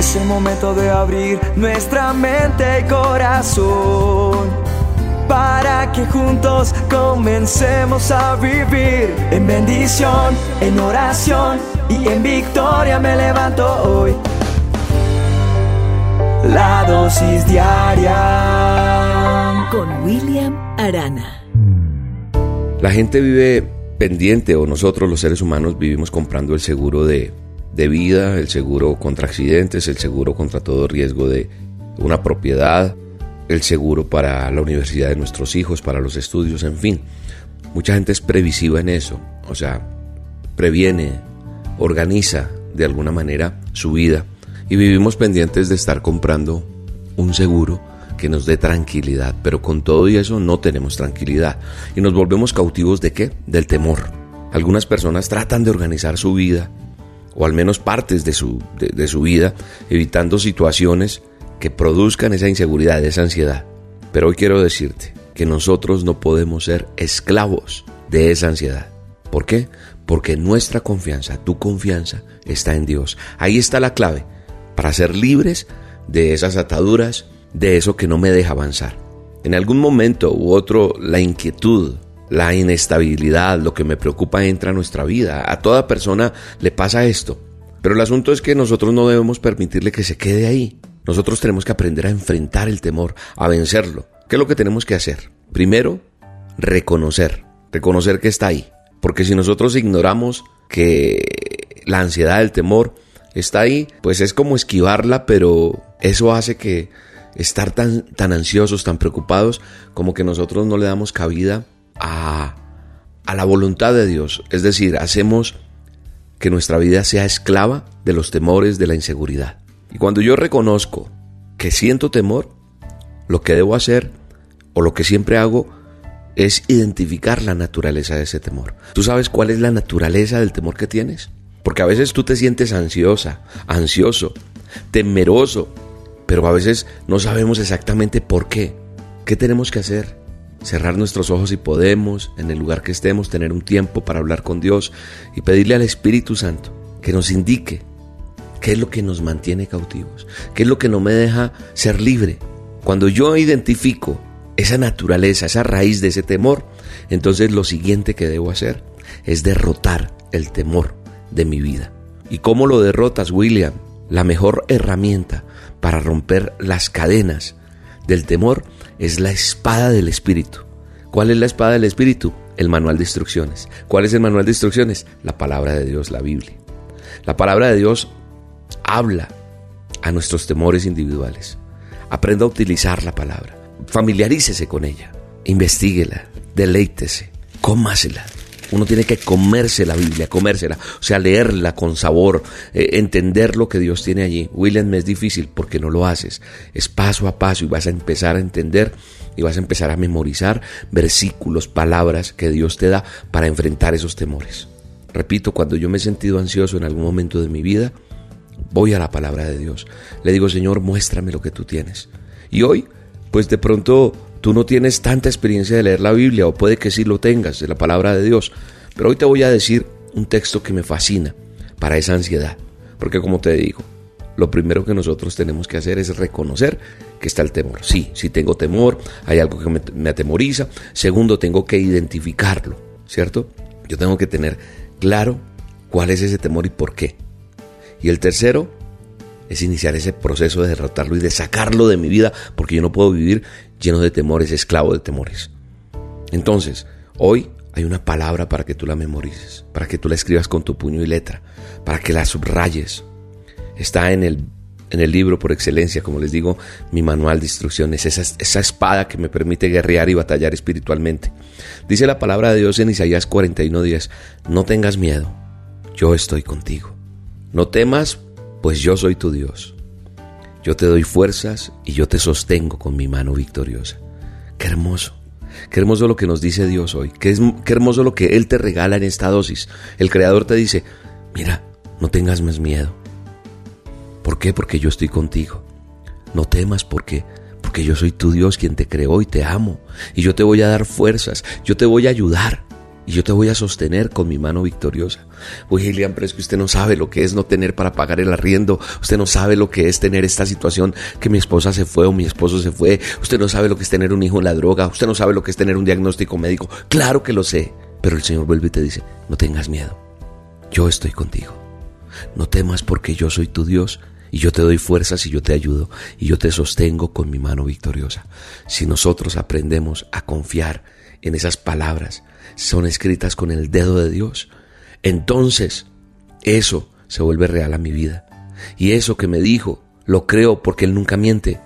Es el momento de abrir nuestra mente y corazón para que juntos comencemos a vivir en bendición, en oración y en victoria me levanto hoy. La dosis diaria con William Arana. La gente vive pendiente o nosotros los seres humanos vivimos comprando el seguro de, de vida, el seguro contra accidentes, el seguro contra todo riesgo de una propiedad, el seguro para la universidad de nuestros hijos, para los estudios, en fin. Mucha gente es previsiva en eso, o sea, previene, organiza de alguna manera su vida y vivimos pendientes de estar comprando un seguro que nos dé tranquilidad, pero con todo y eso no tenemos tranquilidad y nos volvemos cautivos de qué? Del temor. Algunas personas tratan de organizar su vida, o al menos partes de su, de su vida, evitando situaciones que produzcan esa inseguridad, esa ansiedad. Pero hoy quiero decirte que nosotros no podemos ser esclavos de esa ansiedad. ¿Por qué? Porque nuestra confianza, tu confianza, está en Dios. Ahí está la clave para ser libres de esas ataduras, de eso que no me deja avanzar. En algún momento u otro, la inquietud, la inestabilidad, lo que me preocupa entra a nuestra vida. A toda persona le pasa esto. Pero el asunto es que nosotros no debemos permitirle que se quede ahí. Nosotros tenemos que aprender a enfrentar el temor, a vencerlo. ¿Qué es lo que tenemos que hacer? Primero, reconocer, reconocer que está ahí. Porque si nosotros ignoramos que la ansiedad, el temor está ahí, pues es como esquivarla, pero eso hace que estar tan, tan ansiosos, tan preocupados, como que nosotros no le damos cabida a, la voluntad de Dios. Es decir, hacemos que nuestra vida sea esclava de los temores, de la inseguridad. Y cuando yo reconozco que siento temor, lo que debo hacer o lo que siempre hago es identificar la naturaleza de ese temor. ¿Tú sabes cuál es la naturaleza del temor que tienes? Porque a veces tú te sientes ansiosa, ansioso, temeroso, pero a veces no sabemos exactamente por qué. ¿Qué tenemos que hacer? Cerrar nuestros ojos si podemos, en el lugar que estemos, tener un tiempo para hablar con Dios y pedirle al Espíritu Santo que nos indique ¿Qué es lo que nos mantiene cautivos? ¿Qué es lo que no me deja ser libre? Cuando yo identifico esa naturaleza, esa raíz de ese temor, entonces lo siguiente que debo hacer es derrotar el temor de mi vida. ¿Y cómo lo derrotas, William? La mejor herramienta para romper las cadenas del temor es la espada del Espíritu. ¿Cuál es la espada del Espíritu? El manual de instrucciones. ¿Cuál es el manual de instrucciones? La palabra de Dios, la Biblia. La palabra de Dios habla a nuestros temores individuales. Aprenda a utilizar la palabra. Familiarícese con ella. Investíguela. Deleítese. Cómasela. Uno tiene que comerse la Biblia, comérsela, o sea, leerla con sabor, eh, entender lo que Dios tiene allí. William, es difícil porque no lo haces. Es paso a paso y vas a empezar a entender y vas a empezar a memorizar versículos, palabras que Dios te da para enfrentar esos temores. Repito, cuando yo me he sentido ansioso en algún momento de mi vida, voy a la palabra de Dios. Le digo, Señor, muéstrame lo que tú tienes. Y hoy, pues de pronto tú no tienes tanta experiencia de leer la Biblia, o puede que sí lo tengas, de la palabra de Dios. Pero hoy te voy a decir un texto que me fascina para esa ansiedad. Porque como te digo, lo primero que nosotros tenemos que hacer es reconocer que está el temor. Sí, sí tengo temor, hay algo que me, me atemoriza. Segundo, tengo que identificarlo, ¿cierto? Yo tengo que tener claro cuál es ese temor y por qué. Y el tercero es iniciar ese proceso de derrotarlo y de sacarlo de mi vida, porque yo no puedo vivir lleno de temores, esclavo de temores. Entonces, hoy hay una palabra para que tú la memorices, para que tú la escribas con tu puño y letra, para que la subrayes. Está en el, en el libro por excelencia, como les digo, mi manual de instrucciones, esa, esa espada que me permite guerrear y batallar espiritualmente. Dice la palabra de Dios en Isaías 41:10, no tengas miedo, yo estoy contigo. No temas, pues yo soy tu Dios. Yo te doy fuerzas y yo te sostengo con mi mano victoriosa. Qué hermoso. Qué hermoso lo que nos dice Dios hoy. Qué, hermoso lo que Él te regala en esta dosis. El Creador te dice, mira, no tengas más miedo. ¿Por qué? Porque yo estoy contigo. No temas porque porque yo soy tu Dios quien te creó y te amo. Y yo te voy a dar fuerzas, yo te voy a ayudar. Y yo te voy a sostener con mi mano victoriosa. Oye, Gillian, pero es que usted no sabe lo que es no tener para pagar el arriendo. Usted no sabe lo que es tener esta situación que mi esposa se fue o mi esposo se fue. Usted no sabe lo que es tener un hijo en la droga. Usted no sabe lo que es tener un diagnóstico médico. Claro que lo sé. Pero el Señor vuelve y te dice, no tengas miedo. Yo estoy contigo. No temas porque yo soy tu Dios y yo te doy fuerzas y yo te ayudo y yo te sostengo con mi mano victoriosa. Si nosotros aprendemos a confiar en esas palabras, son escritas con el dedo de Dios, entonces eso se vuelve real a mi vida. Y eso que me dijo, lo creo porque Él nunca miente.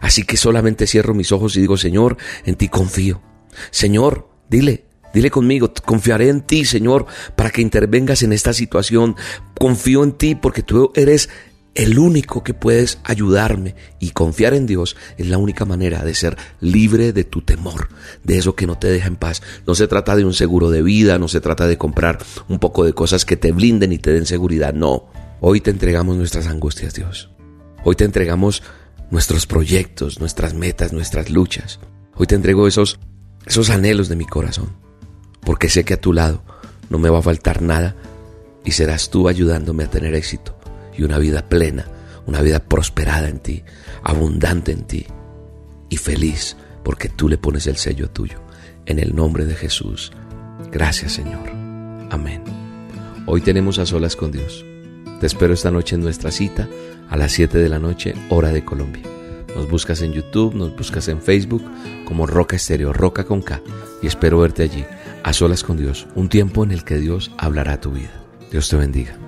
Así que solamente cierro mis ojos y digo, Señor, en ti confío. Señor, dile, dile conmigo, confiaré en ti, Señor, para que intervengas en esta situación. Confío en ti porque tú eres el único que puedes ayudarme y confiar en Dios es la única manera de ser libre de tu temor, de eso que no te deja en paz. No se trata de un seguro de vida, no se trata de comprar un poco de cosas que te blinden y te den seguridad, no. Hoy te entregamos nuestras angustias, Dios. Hoy te entregamos nuestros proyectos, nuestras metas, nuestras luchas. Hoy te entrego esos, esos anhelos de mi corazón, porque sé que a tu lado no me va a faltar nada y serás tú ayudándome a tener éxito y una vida plena, una vida prosperada en ti, abundante en ti y feliz porque tú le pones el sello tuyo. En el nombre de Jesús. Gracias Señor. Amén. Hoy tenemos a solas con Dios. Te espero esta noche en nuestra cita a las 7 de la noche, hora de Colombia. Nos buscas en YouTube, nos buscas en Facebook como Roca Estéreo, Roca con K. Y espero verte allí, a solas con Dios, un tiempo en el que Dios hablará tu vida. Dios te bendiga.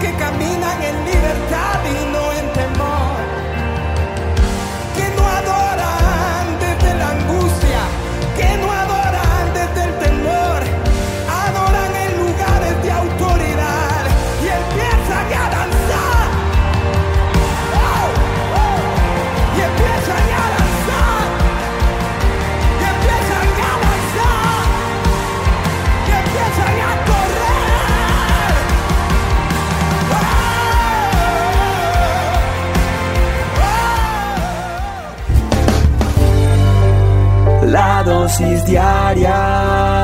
que caminan en libertad dosis diaria